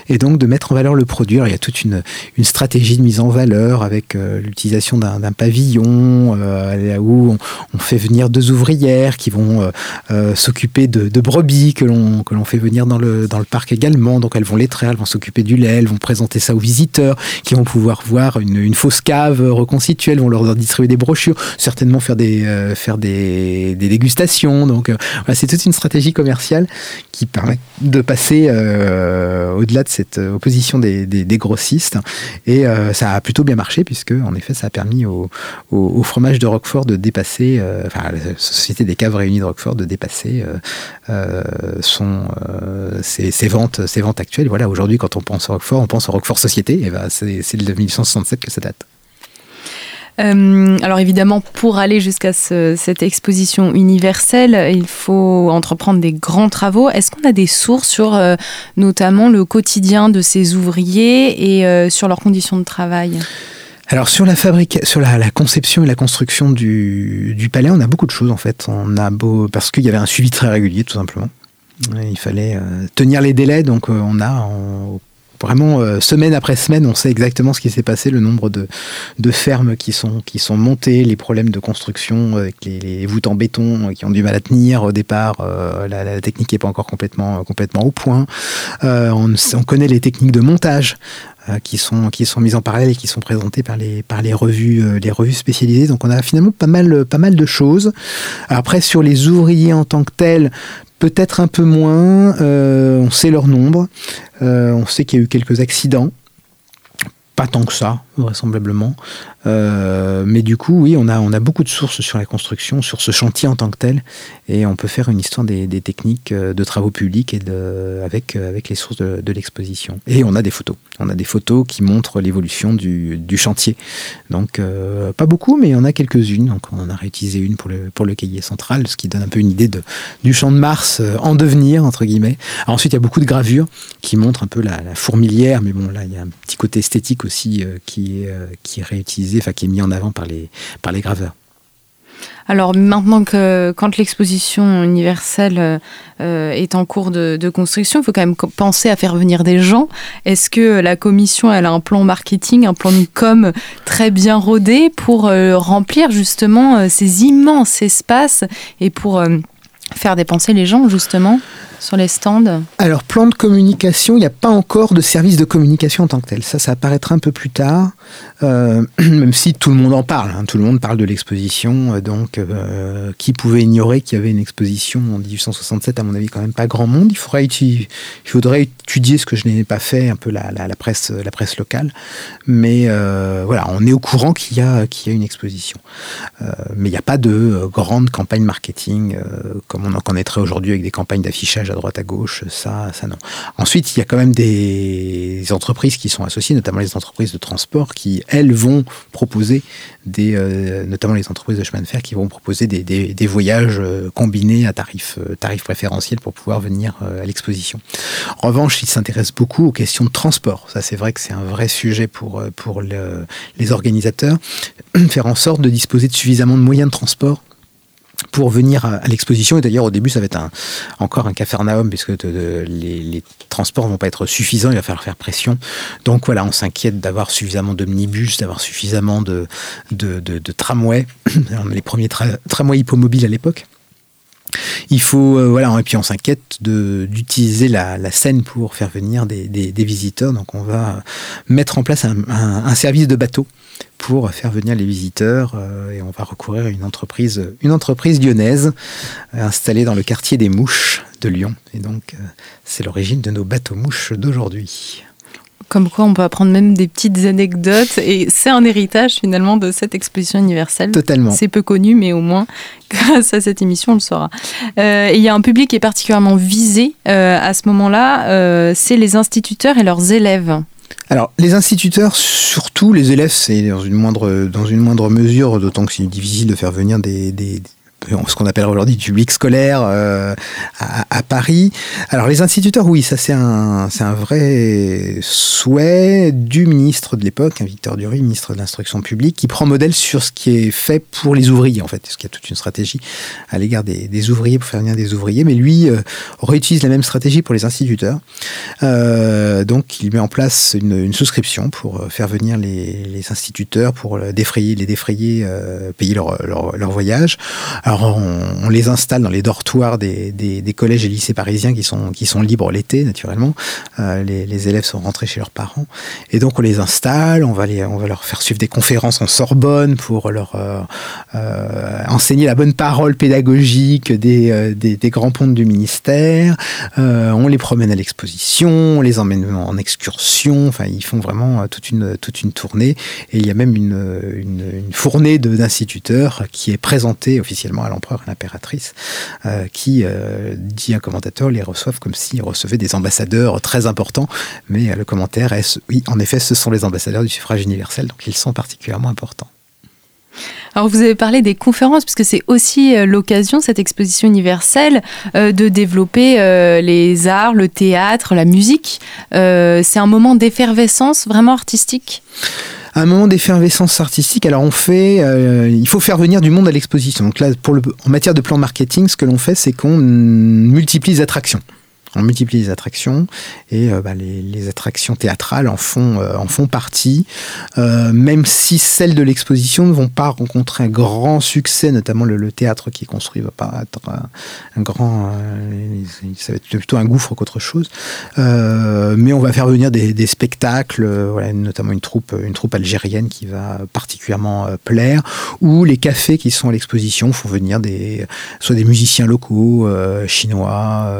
et donc de mettre en valeur le produit. Il y a toute une, stratégie de mise en valeur avec euh, l'utilisation d'un pavillon euh, où on, fait venir deux ouvrières qui vont euh, s'occuper de, brebis que l'on que l'on fait venir dans le dans le parc également. Donc elles vont les traire, elles vont s'occuper du lait, elles vont présenter ça aux visiteurs qui vont pouvoir voir une, fausse cave reconstituée, elles vont leur distribuer des brochures, certainement faire des faire des dégustations. Donc c'est toute une stratégie commerciale qui permet de passer euh, au-delà de cette opposition des, grossistes. Et euh, ça a plutôt bien marché, puisque en effet, ça a permis au, fromage de Roquefort de dépasser, euh, enfin, la Société des caves réunies de Roquefort de dépasser son, ses, ventes, ses ventes actuelles. Voilà, aujourd'hui, quand on pense à Roquefort, on pense à Roquefort Société, et ben, c'est de 1867 que ça date. Euh, alors évidemment, pour aller jusqu'à cette exposition universelle, il faut entreprendre des grands travaux. Est-ce qu'on a des sources sur euh, notamment le quotidien de ces ouvriers et euh, sur leurs conditions de travail? Alors sur la fabrique, sur la, conception et la construction du, palais, on a beaucoup de choses en fait. On a beau parce qu'il y avait un suivi très régulier tout simplement. Il fallait tenir les délais, donc on a vraiment euh, semaine après semaine, on sait exactement ce qui s'est passé, le nombre de, fermes qui sont, montées, les problèmes de construction avec les, voûtes en béton qui ont du mal à tenir au départ. Euh, la, technique n'est pas encore complètement, complètement au point. Euh, on, on, connaît les techniques de montage. qui sont mises en parallèle et qui sont présentées par les revues spécialisées donc on a finalement pas mal pas mal de choses après sur les ouvriers en tant que tels peut-être un peu moins. on sait leur nombre. Euh, on sait qu'il y a eu quelques accidents. Pas tant que ça, vraisemblablement. Euh, mais du coup, oui, on a, on a beaucoup de sources sur la construction, sur ce chantier en tant que tel, et on peut faire une histoire des, techniques euh, de travaux publics et de, avec, euh, avec les sources de, l'exposition. Et on a des photos. On a des photos qui montrent l'évolution du, chantier. Donc, pas beaucoup, mais il y en a quelques-unes. Donc, on en a réutilisé une pour le, pour le cahier central, ce qui donne un peu une idée de, du champ de Mars en devenir, entre guillemets. ensuite, il y a beaucoup de gravures qui montrent un peu la, la fourmilière, mais bon, là, il y a un petit côté esthétique aussi qui, est, qui est réutilisé qui est mis en avant par les, graveurs. Alors maintenant que quand l'exposition universelle euh, est en cours de, construction, il faut quand même penser à faire venir des gens. Est-ce que la commission elle a un plan marketing, un plan de com très bien rodé pour euh, remplir justement euh, ces immenses espaces et pour faire dépenser les gens justement? Sur les stands Alors, plan de communication, il n'y a pas encore de service de communication en tant que tel. Ça, ça apparaîtra un peu plus tard, euh, même si tout le monde en parle. Hein. Tout le monde parle de l'exposition. Euh, donc, euh, qui pouvait ignorer qu'il y avait une exposition en 1867 À mon avis, quand même pas grand monde. Il faudrait, il faudrait étudier ce que je n'ai pas fait, un peu la, la, presse, locale. Mais voilà, on est au courant qu'il y, qu'il y a une exposition. mais il n'y a pas de grande campagne marketing comme on en connaîtrait aujourd'hui avec des campagnes d'affichage à droite à gauche, ça, ça non. Ensuite, il y a quand même des entreprises qui sont associées, notamment les entreprises de transport, qui elles vont proposer des, euh, notamment les entreprises de chemin de fer, qui vont proposer des, des, voyages euh, combinés à tarifs euh, tarif préférentiels pour pouvoir venir à l'exposition. En revanche, ils s'intéressent beaucoup aux questions de transport. Ça, c'est vrai que c'est un vrai sujet pour pour les organisateurs, faire en sorte de disposer de suffisamment de moyens de transport pour venir à, l'exposition. Et d'ailleurs, au début, ça va être encore un cafarnaum, puisque les, les, transports vont pas être suffisants, il va falloir faire pression. Donc voilà, on s'inquiète d'avoir suffisamment d'omnibus, d'avoir suffisamment de, de, de, tramways, les premiers tramways hippomobiles à l'époque. Il faut, euh, voilà, et puis on s'inquiète d'utiliser la, la, scène pour faire venir des, des, visiteurs. Donc on va mettre en place un, un service de bateau pour faire venir les visiteurs euh, et on va recourir à une entreprise, une entreprise lyonnaise euh, installée dans le quartier des Mouches de Lyon. Et donc, euh, c'est l'origine de nos bateaux mouches d'aujourd'hui. Comme quoi, on peut apprendre même des petites anecdotes et c'est un héritage finalement de cette exposition universelle. Totalement. C'est peu connu, mais au moins, grâce à cette émission, on le saura. il y a un public qui est particulièrement visé à ce moment-là, c'est les instituteurs et leurs élèves. Alors, les instituteurs, surtout les élèves, c'est dans une moindre, dans une moindre mesure, d'autant que c'est difficile de faire venir des, ce qu'on appelle aujourd'hui du public scolaire euh, à, Paris. Alors les instituteurs, oui, ça c'est un, c'est un vrai souhait du ministre de l'époque, hein, Victor Duruy, ministre de l'instruction publique, qui prend modèle sur ce qui est fait pour les ouvriers en fait, parce qu'il y a toute une stratégie à l'égard des, ouvriers pour faire venir des ouvriers, mais lui euh, réutilise la même stratégie pour les instituteurs. Euh, donc il met en place une, souscription pour faire venir les, les instituteurs, pour défrayer, les défrayer, payer leur, leur, leur voyage. Alors on, les installe dans les dortoirs des, collèges et lycées parisiens qui sont, qui sont libres l'été, naturellement. Euh, les, élèves sont rentrés chez leurs parents. Et donc on les installe, on va, les, on va leur faire suivre des conférences en Sorbonne pour leur euh, euh, enseigner la bonne parole pédagogique des, grands ponts du ministère. on les promène à l'exposition, on les emmène en excursion. Enfin, ils font vraiment toute une, toute une tournée. Et il y a même une, une, une fournée d'instituteurs qui est présentée officiellement à l'empereur et l'impératrice, euh, qui, euh, dit un commentateur, les reçoivent comme s'ils recevaient des ambassadeurs très importants. Mais euh, le commentaire est, oui, en effet, ce sont les ambassadeurs du suffrage universel, donc ils sont particulièrement importants. Alors vous avez parlé des conférences, puisque c'est aussi l'occasion, cette exposition universelle, de développer les arts, le théâtre, la musique. c'est un moment d'effervescence vraiment artistique? Un moment d'effervescence artistique. Alors on fait, euh, il faut faire venir du monde à l'exposition. Donc là, pour le, en matière de plan marketing, ce que l'on fait, c'est qu'on multiplie les attractions on multiplie les attractions et euh, bah, les, attractions théâtrales en font, euh, en font partie, euh, même si celles de l'exposition ne vont pas rencontrer un grand succès, notamment le, théâtre qui est construit va pas être un, grand, ça va être plutôt un gouffre qu'autre chose, mais on va faire venir des, spectacles, voilà, notamment une troupe, une troupe algérienne qui va particulièrement plaire, ou les cafés qui sont à l'exposition font venir des, soit des musiciens locaux, chinois,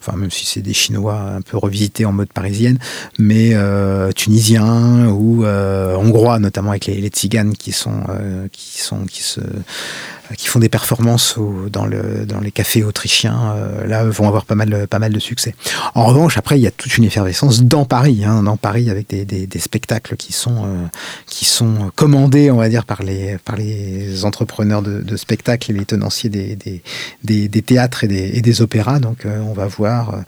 enfin même si c'est des Chinois un peu revisités en mode parisienne, mais euh, tunisiens ou euh, hongrois, notamment avec les, les tziganes qui sont, euh, qui sont, qui se qui font des performances dans, le, dans les cafés autrichiens, euh, là, vont avoir pas mal, pas mal de succès. En revanche, après, il y a toute une effervescence dans Paris, hein, dans Paris, avec des, des, des spectacles qui sont, euh, qui sont commandés, on va dire, par les, par les entrepreneurs de, de spectacles et les tenanciers des, des, des théâtres et des, et des opéras. Donc, euh, on va voir,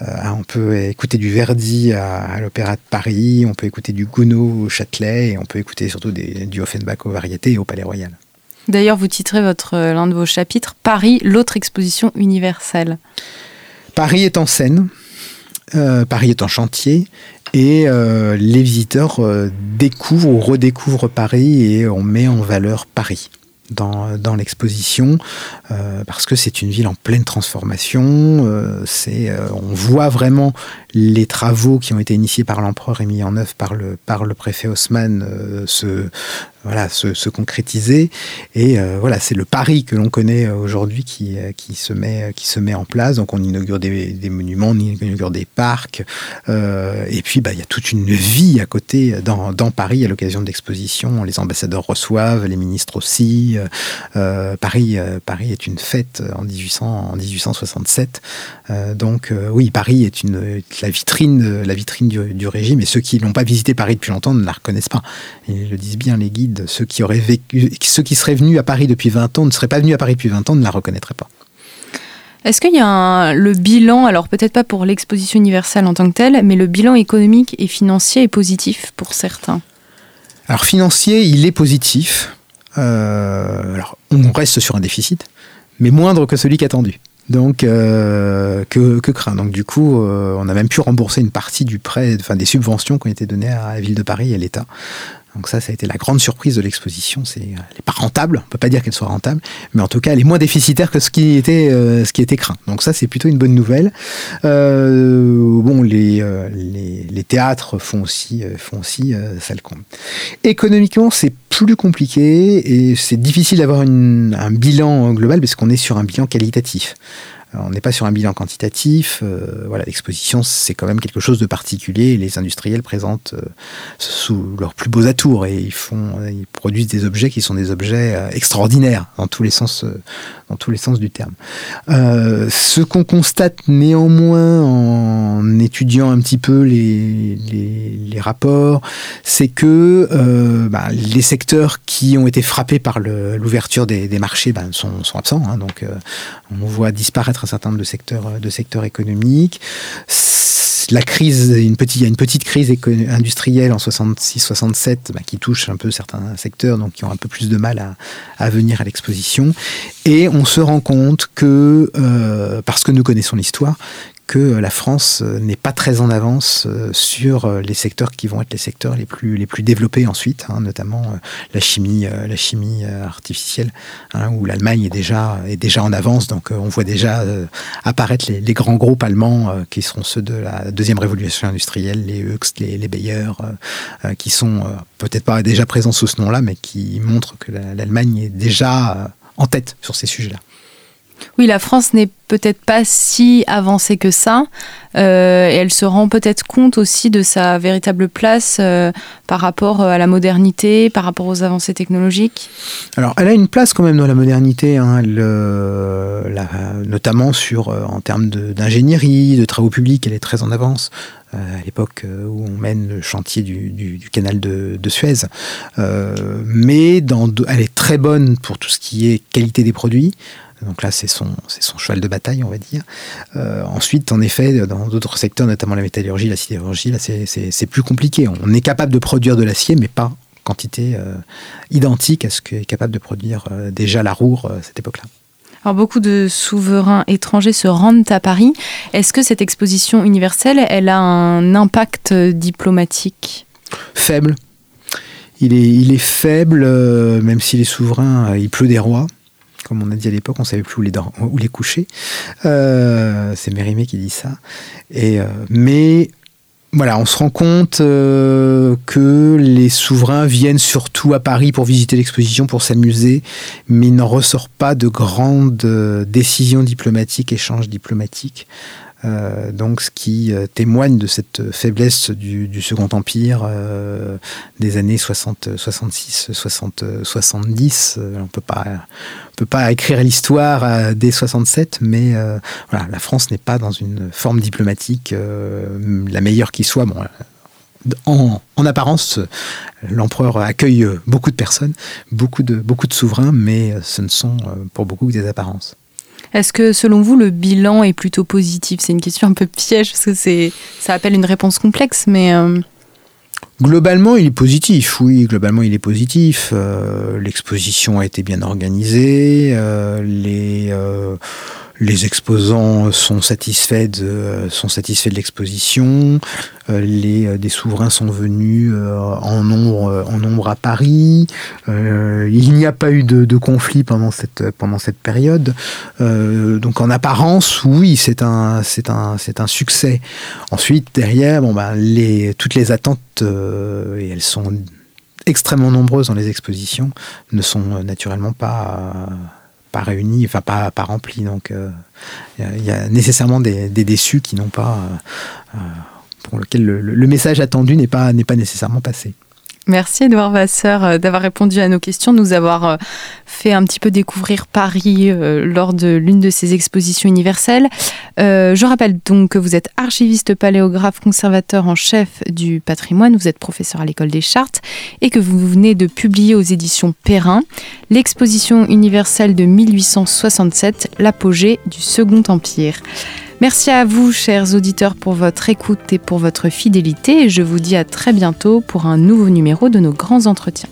on peut écouter du Verdi à, à l'Opéra de Paris, on peut écouter du Gounod au Châtelet, et on peut écouter surtout du Offenbach aux variétés et au Palais Royal. D'ailleurs, vous titrez votre l'un de vos chapitres Paris, l'autre exposition universelle. Paris est en scène, Paris est en chantier, et les visiteurs découvrent ou redécouvrent Paris et on met en valeur Paris dans, l'exposition euh, parce que c'est une ville en pleine transformation. Euh, c'est, euh, on voit vraiment les travaux qui ont été initiés par l'empereur et mis en œuvre par le, par le préfet Haussmann voilà, se, se concrétiser. Et euh, voilà, c'est le Paris que l'on connaît aujourd'hui qui, euh, qui, se met, qui se met en place. Donc on inaugure des, monuments, on inaugure des parcs. Euh, et puis bah, il y a toute une vie à côté dans, dans Paris à l'occasion de l'exposition. Les ambassadeurs reçoivent, les ministres aussi. Euh, Paris, euh, Paris est une fête en, 1800, en 1867. donc oui, Paris est une, la vitrine, la vitrine du, du régime. Et ceux qui n'ont pas visité Paris depuis longtemps ne la reconnaissent pas. Ils le disent bien les guides ceux qui auraient vécu, ceux qui seraient venus à Paris depuis 20 ans, ne seraient pas venus à Paris depuis 20 ans, ne la reconnaîtraient pas. Est-ce qu'il y a le bilan, alors peut-être pas pour l'exposition universelle en tant que telle, mais le bilan économique et financier est positif pour certains? Alors financier, il est positif. Euh, alors on reste sur un déficit, mais moindre que celui qu'attendu. Donc euh, que, que, craint? Donc du coup, euh, on a même pu rembourser une partie du prêt, enfin des subventions qui ont été données à la ville de Paris et à l'État. Donc ça, ça a été la grande surprise de l'exposition. C'est, elle n'est pas rentable, on peut pas dire qu'elle soit rentable, mais en tout cas, elle est moins déficitaire que ce qui était, euh, ce qui était craint. Donc ça, c'est plutôt une bonne nouvelle. Euh, bon, les, euh, les, les, théâtres font aussi, font aussi ça le compte. Économiquement, c'est plus compliqué et c'est difficile d'avoir un bilan global parce qu'on est sur un bilan qualitatif. On n'est pas sur un bilan quantitatif. Euh, voilà, l'exposition, c'est quand même quelque chose de particulier. Les industriels présentent euh, sous leurs plus beaux atours et ils font, ils produisent des objets qui sont des objets euh, extraordinaires dans tous les sens, dans tous les sens du terme. ce qu'on constate néanmoins en étudiant un petit peu les, les, rapports, c'est que bah, les secteurs qui ont été frappés par l'ouverture des, marchés ben, sont, sont, absents. Hein, donc, on voit disparaître un certain nombre de secteurs, euh, de secteurs économiques. La crise, une petite, il y a une petite crise industrielle en 66-67 bah, qui touche un peu certains secteurs, donc qui ont un peu plus de mal à, venir à l'exposition. Et on se rend compte que, euh, parce que nous connaissons l'histoire, que la France euh, n'est pas très en avance euh, sur euh, les secteurs qui vont être les secteurs les plus, les plus développés ensuite, hein, notamment la chimie, la chimie artificielle, hein, où l'Allemagne est déjà, est déjà en avance. Donc on voit déjà apparaître les, grands groupes allemands qui seront ceux de la deuxième révolution industrielle, les Hoechst, les, les Bayer, qui sont peut-être pas déjà présents sous ce nom-là, mais qui montrent que l'Allemagne est déjà en tête sur ces sujets-là. Oui, la France n'est peut-être pas si avancée que ça. Euh, et elle se rend peut-être compte aussi de sa véritable place euh, par rapport euh, à la modernité, par rapport aux avancées technologiques. Alors, elle a une place quand même dans la modernité, hein, notamment en termes d'ingénierie, de, travaux publics, elle est très en avance à l'époque où on mène le chantier du, canal de, Suez. mais elle est très bonne pour tout ce qui est qualité des produits. Donc là, c'est son, son cheval de bataille, on va dire. Euh, ensuite, en effet, dans d'autres secteurs, notamment la métallurgie, la sidérurgie, là, c'est plus compliqué. On est capable de produire de l'acier, mais pas quantité euh, identique à ce qu'est capable de produire euh, déjà la Roure à cette époque-là. Alors beaucoup de souverains étrangers se rendent à Paris. Est-ce que cette exposition universelle, elle a un impact diplomatique? Faible. Il est, il est faible, même si les souverains, il pleut des rois comme on a dit à l'époque, on savait plus où les, coucher. Euh, c'est Mérimée qui dit ça. Et, euh, mais voilà, on se rend compte euh, que les souverains viennent surtout à Paris pour visiter l'exposition, pour s'amuser, mais il n'en ressort pas de grandes décisions diplomatiques, échanges diplomatiques. Euh, donc, ce qui euh, témoigne de cette faiblesse du, Second Empire euh, des années 60, 66, 60, 70. on peut pas, peut pas écrire l'histoire dès 67, mais voilà, la France n'est pas dans une forme diplomatique la meilleure qui soit. Bon, en, en, apparence, l'empereur accueille beaucoup de personnes, beaucoup de, beaucoup de souverains, mais ce ne sont pour beaucoup que des apparences. Est-ce que selon vous, le bilan est plutôt positif? C'est une question un peu piège parce que ça appelle une réponse complexe, mais... Euh, Globalement, il est positif, oui, globalement, il est positif. Euh, l'exposition a été bien organisée, euh, les, les exposants sont satisfaits de, sont satisfaits de l'exposition, les, des souverains sont venus en, nombre, en nombre à Paris, il n'y a pas eu de, conflit pendant cette, pendant cette période. donc en apparence, oui, c'est un, c'est un, c'est un succès. Ensuite, derrière, bon, bah, les, toutes les attentes euh, et elles sont extrêmement nombreuses dans les expositions, ne sont naturellement pas, pas réunies, enfin pas, pas remplies. Donc il euh, y, a nécessairement des, déçus qui n'ont pas, euh, pour lesquels le, message attendu n'est pas, pas nécessairement passé. Merci Edouard Vasseur euh, d'avoir répondu à nos questions, nous avoir euh, fait un petit peu découvrir Paris euh, lors de l'une de ces expositions universelles. je rappelle donc que vous êtes archiviste paléographe conservateur en chef du patrimoine, vous êtes professeur à l'école des chartes et que vous venez de publier aux éditions Perrin l'exposition universelle de 1867, l'apogée du Second Empire. Merci à vous, chers auditeurs, pour votre écoute et pour votre fidélité. Et je vous dis à très bientôt pour un nouveau numéro de nos grands entretiens.